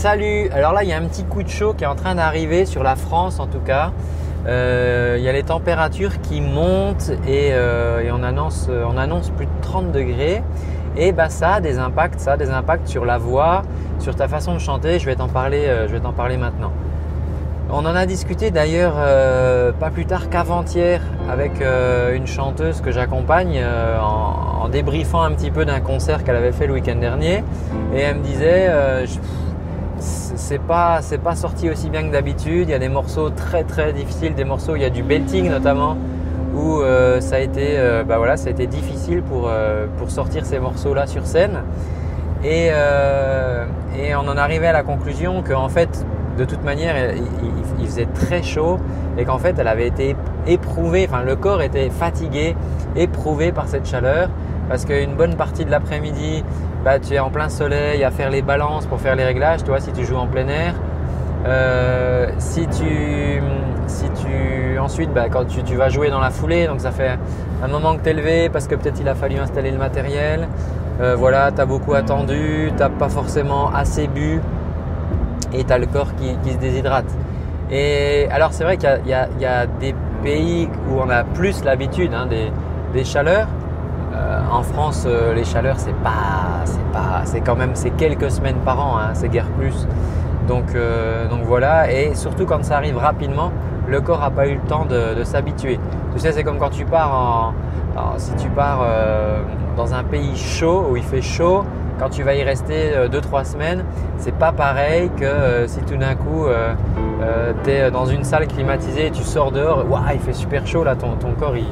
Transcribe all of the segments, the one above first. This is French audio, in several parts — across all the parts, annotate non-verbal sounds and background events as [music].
Salut Alors là, il y a un petit coup de chaud qui est en train d'arriver sur la France en tout cas. Euh, il y a les températures qui montent et, euh, on, annonce, on, annonce, plus de 30 degrés. Et bah, ça a des impacts, ça a des impacts sur la voix, sur ta façon de chanter. Je vais t'en parler, euh, je vais t'en parler maintenant. On en a discuté d'ailleurs pas plus tard qu'avant-hier avec une chanteuse que j'accompagne en, en, débriefant un petit peu d'un concert qu'elle avait fait le week-end dernier. Et elle me disait, c'est pas sorti aussi bien que d'habitude. Il y a des morceaux très très difficiles, des morceaux il y a du belting notamment où euh, ça a été euh, bah difficile pour euh, pour sortir ces morceaux là sur scène et et on en arrivait à la conclusion qu'en fait de toute manière il, il faisait très chaud et qu'en fait elle avait été éprouvée, enfin le corps était fatigué, éprouvé par cette chaleur parce qu'une bonne partie de l'après-midi bah, tu es en plein soleil à faire les balances pour faire les réglages, tu vois, si tu joues en plein air. Euh, si tu, si tu ensuite, bah, quand tu, vas jouer dans la foulée, donc ça fait un moment que tu es levé parce que peut-être il a fallu installer le matériel. Euh, voilà, tu as beaucoup attendu, tu n'as pas forcément assez bu et tu as le corps qui, se déshydrate. Et alors c'est vrai qu'il y, y, a des pays où on a plus l'habitude hein, des chaleurs. Euh, en France, euh, les chaleurs, c'est pas, c'est pas, c'est quand même, c'est quelques semaines par an, hein, c'est guère plus. Donc, euh, donc voilà, et surtout quand ça arrive rapidement, le corps n'a pas eu le temps de, s'habituer. Tu sais, c'est comme quand tu pars si tu pars dans un pays chaud où il fait chaud, quand tu vas y rester 2-3 semaines, c'est pas pareil que si tout d'un coup tu es dans une salle climatisée et tu sors dehors, waouh, il fait super chaud là, ton, ton corps il,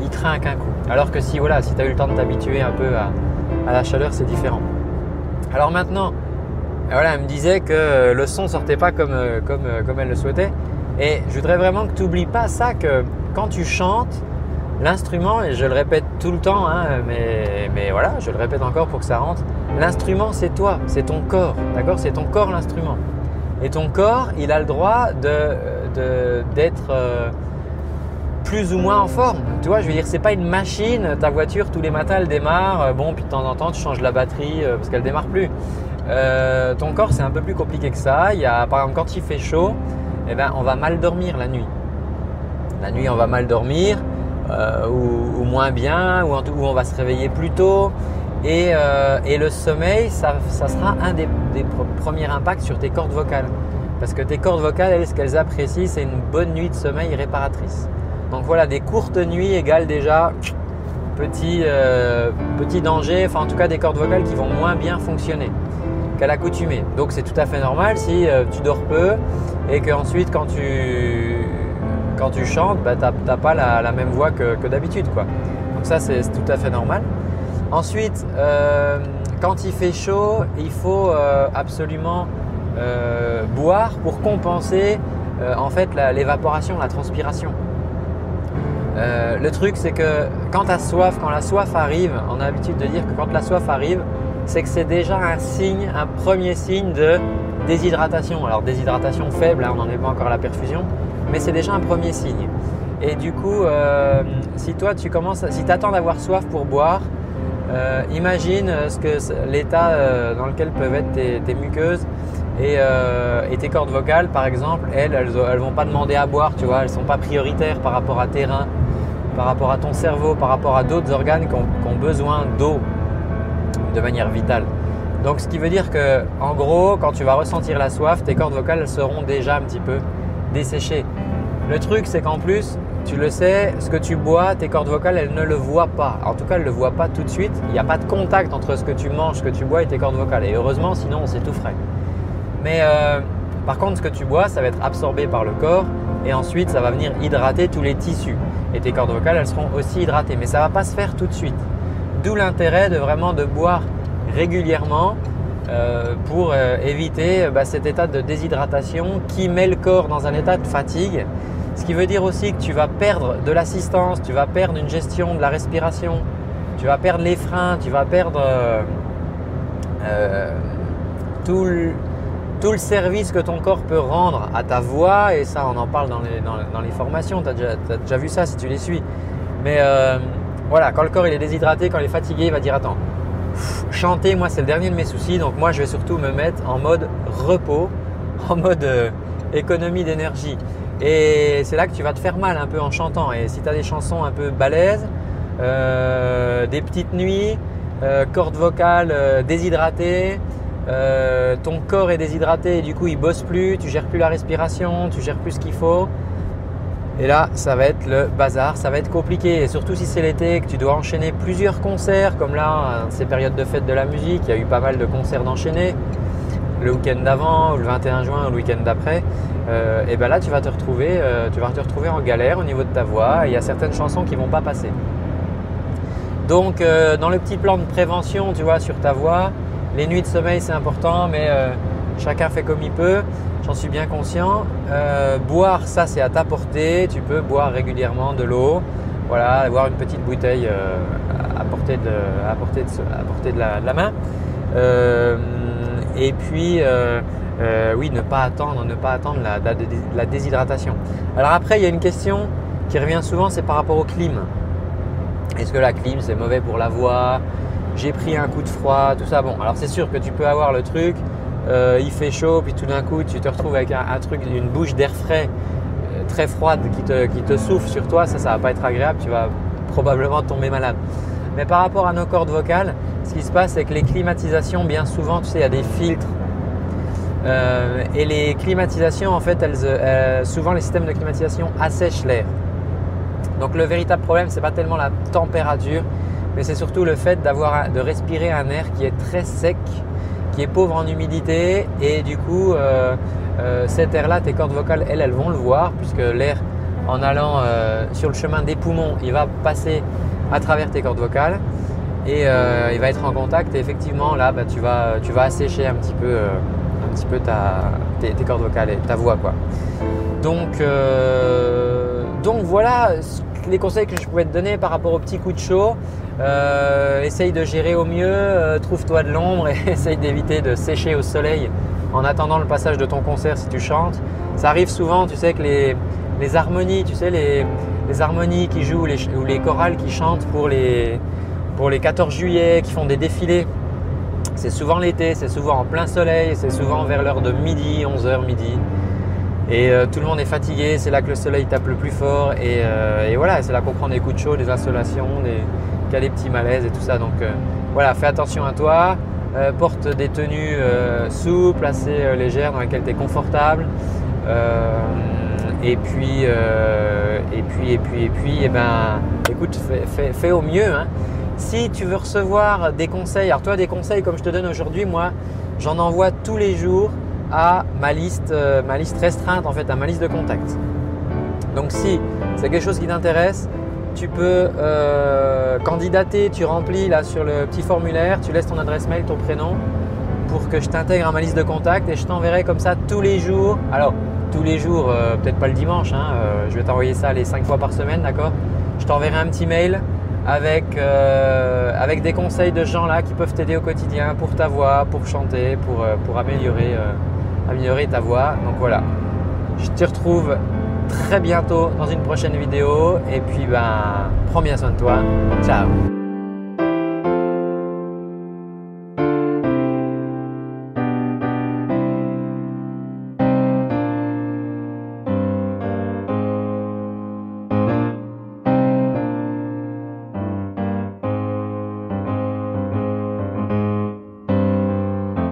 il trinque un coup. Alors que si voilà, si tu as eu le temps de t'habituer un peu à, la chaleur, c'est différent. Alors maintenant, elle me disait que le son sortait pas comme, comme, comme elle le souhaitait. Et je voudrais vraiment que tu n'oublies pas ça, que quand tu chantes, l'instrument, et je le répète tout le temps, hein, mais, mais voilà, je le répète encore pour que ça rentre, l'instrument c'est toi, c'est ton corps, d'accord? C'est ton corps l'instrument. Et ton corps, il a le droit d'être de, euh, plus ou moins en forme. Tu vois, je veux dire, c'est pas une machine. Ta voiture, tous les matins, elle démarre. Euh, bon, puis de temps en temps, tu changes la batterie euh, parce qu'elle démarre plus. Euh, ton corps, c'est un peu plus compliqué que ça. Il y a, par exemple, quand il fait chaud, eh ben, on va mal dormir la nuit. La nuit, on va mal dormir, ou, moins bien, ou, on va se réveiller plus tôt. Et, le sommeil, ça, sera un des, premiers impacts sur tes cordes vocales. Parce que tes cordes vocales, elles, ce qu'elles apprécient, c'est une bonne nuit de sommeil réparatrice. Donc voilà, des courtes nuits égale déjà petit, euh, petit danger, enfin en tout cas des cordes vocales qui vont moins bien fonctionner qu'à l'accoutumée. Donc c'est tout à fait normal si euh, tu dors peu et qu'ensuite quand tu, quand tu chantes, bah, tu n'as pas la, même voix que, d'habitude. Donc ça c'est tout à fait normal. Ensuite, euh, quand il fait chaud, il faut absolument boire pour compenser en fait l'évaporation, la transpiration. Euh, le truc, c'est que quand tu as soif, quand la soif arrive, on a l'habitude de dire que quand la soif arrive, c'est que c'est déjà un signe, un premier signe de déshydratation. Alors déshydratation faible, hein, on n'en est pas encore à la perfusion, mais c'est déjà un premier signe. Et du coup, euh, si toi tu commences, si attends d'avoir soif pour boire, euh, imagine ce que l'état dans lequel peuvent être tes, muqueuses et, tes cordes vocales, par exemple, elles, elles, elles, vont pas demander à boire, tu vois, elles sont pas prioritaires par rapport à tes reins par rapport à ton cerveau, par rapport à d'autres organes qui ont, besoin d'eau de manière vitale. Donc ce qui veut dire que en gros, quand tu vas ressentir la soif, tes cordes vocales seront déjà un petit peu desséchées. Le truc, c'est qu'en plus, tu le sais, ce que tu bois, tes cordes vocales, elles ne le voient pas. En tout cas, elles ne le voient pas tout de suite. Il n'y a pas de contact entre ce que tu manges, ce que tu bois et tes cordes vocales. Et heureusement, sinon, on s'étoufferait. Mais euh, par contre, ce que tu bois, ça va être absorbé par le corps et ensuite, ça va venir hydrater tous les tissus et tes cordes vocales, elles seront aussi hydratées. Mais ça ne va pas se faire tout de suite. D'où l'intérêt de vraiment de boire régulièrement euh, pour euh, éviter bah, cet état de déshydratation qui met le corps dans un état de fatigue. Ce qui veut dire aussi que tu vas perdre de l'assistance, tu vas perdre une gestion de la respiration, tu vas perdre les freins, tu vas perdre euh, tout le tout le service que ton corps peut rendre à ta voix, et ça on en parle dans les, dans, les formations, tu as, déjà vu ça si tu les suis. Mais euh, voilà, quand le corps il est déshydraté, quand il est fatigué, il va dire attends, chanter, moi, c'est le dernier de mes soucis. Donc moi, je vais surtout me mettre en mode repos, [laughs] en mode euh, économie d'énergie. Et c'est là que tu vas te faire mal un peu en chantant. Et si tu as des chansons un peu balèzes, euh, des petites nuits, cordes vocales déshydratées, ton corps est déshydraté et du coup il bosse plus, tu gères plus la respiration, tu gères plus ce qu'il faut. Et là, ça va être le bazar, ça va être compliqué. Et surtout si c'est l'été, que tu dois enchaîner plusieurs concerts, comme là, ces périodes de fête de la musique, il y a eu pas mal de concerts d'enchaîner, le week-end d'avant, ou le 21 juin, ou le week-end d'après. Euh, et ben là, tu vas te retrouver, euh, tu vas te retrouver en galère au niveau de ta voix. il y a certaines chansons qui vont pas passer. Donc, euh, dans le petit plan de prévention, tu vois, sur ta voix, les nuits de sommeil c'est important, mais chacun fait comme il peut. J'en suis bien conscient. Euh, boire, ça c'est à ta portée. Tu peux boire régulièrement de l'eau. Voilà, avoir une petite bouteille euh, à portée de, à portée de, de, la, main. Euh, et puis, oui, ne pas attendre, ne pas attendre la, la, déshydratation. Alors après, il y a une question qui revient souvent, c'est par rapport au clim. Est-ce que la clim c'est mauvais pour la voix? J'ai pris un coup de froid, tout ça. Bon, alors c'est sûr que tu peux avoir le truc euh, il fait chaud, puis tout d'un coup tu te retrouves avec un, truc, une bouche d'air frais euh, très froide qui te, qui te, souffle sur toi, ça, ça va pas être agréable, tu vas probablement tomber malade. Mais par rapport à nos cordes vocales, ce qui se passe, c'est que les climatisations, bien souvent, tu sais, il y a des filtres. Euh, et les climatisations, en fait, elles, souvent les systèmes de climatisation assèchent l'air. Donc le véritable problème, c'est pas tellement la température, mais c'est surtout le fait d'avoir de respirer un air qui est très sec qui est pauvre en humidité et du coup euh, euh, cet air-là, tes cordes vocales, elles, elles vont le voir puisque l'air en allant euh, sur le chemin des poumons, il va passer à travers tes cordes vocales et il va être en contact et effectivement là bah, tu, vas, tu vas assécher un petit peu, un petit peu ta, tes, cordes vocales et ta voix quoi. Donc, donc voilà les conseils que je pouvais te donner par rapport aux petits coups de chaud. Euh, essaye de gérer au mieux, euh, trouve-toi de l'ombre et [laughs] essaye d'éviter de sécher au soleil en attendant le passage de ton concert si tu chantes. Ça arrive souvent, tu sais, que les, harmonies, tu sais, les, les harmonies qui jouent les, ou les chorales qui chantent pour les, pour les 14 juillet, qui font des défilés, c'est souvent l'été, c'est souvent en plein soleil, c'est souvent vers l'heure de midi, 11h, midi. Et euh, tout le monde est fatigué, c'est là que le soleil tape le plus fort. Et, et voilà, c'est là qu'on prend des coups de chaud, des insolations, qu'il y a des petits malaises et tout ça. Donc euh, voilà, fais attention à toi. Euh, porte des tenues euh, souples, assez légères, dans lesquelles tu es confortable. et puis, et puis, et puis, et puis, eh ben, écoute, fais, au mieux. Hein. Si tu veux recevoir des conseils, alors toi, des conseils comme je te donne aujourd'hui, moi, j'en envoie tous les jours à ma liste, ma liste restreinte en fait, à ma liste de contacts. Donc si c'est quelque chose qui t'intéresse, tu peux euh, candidater, tu remplis là sur le petit formulaire, tu laisses ton adresse mail, ton prénom pour que je t'intègre à ma liste de contacts et je t'enverrai comme ça tous les jours. Alors, tous les jours, euh, peut-être pas le dimanche, hein, euh, je vais t'envoyer ça les 5 fois par semaine, d'accord? Je t'enverrai un petit mail avec, des conseils de gens là qui peuvent t'aider au quotidien pour ta voix, pour chanter, pour améliorer, améliorer ta voix. Donc voilà, je te retrouve très bientôt dans une prochaine vidéo. Et puis, ben, prends bien soin de toi. Ciao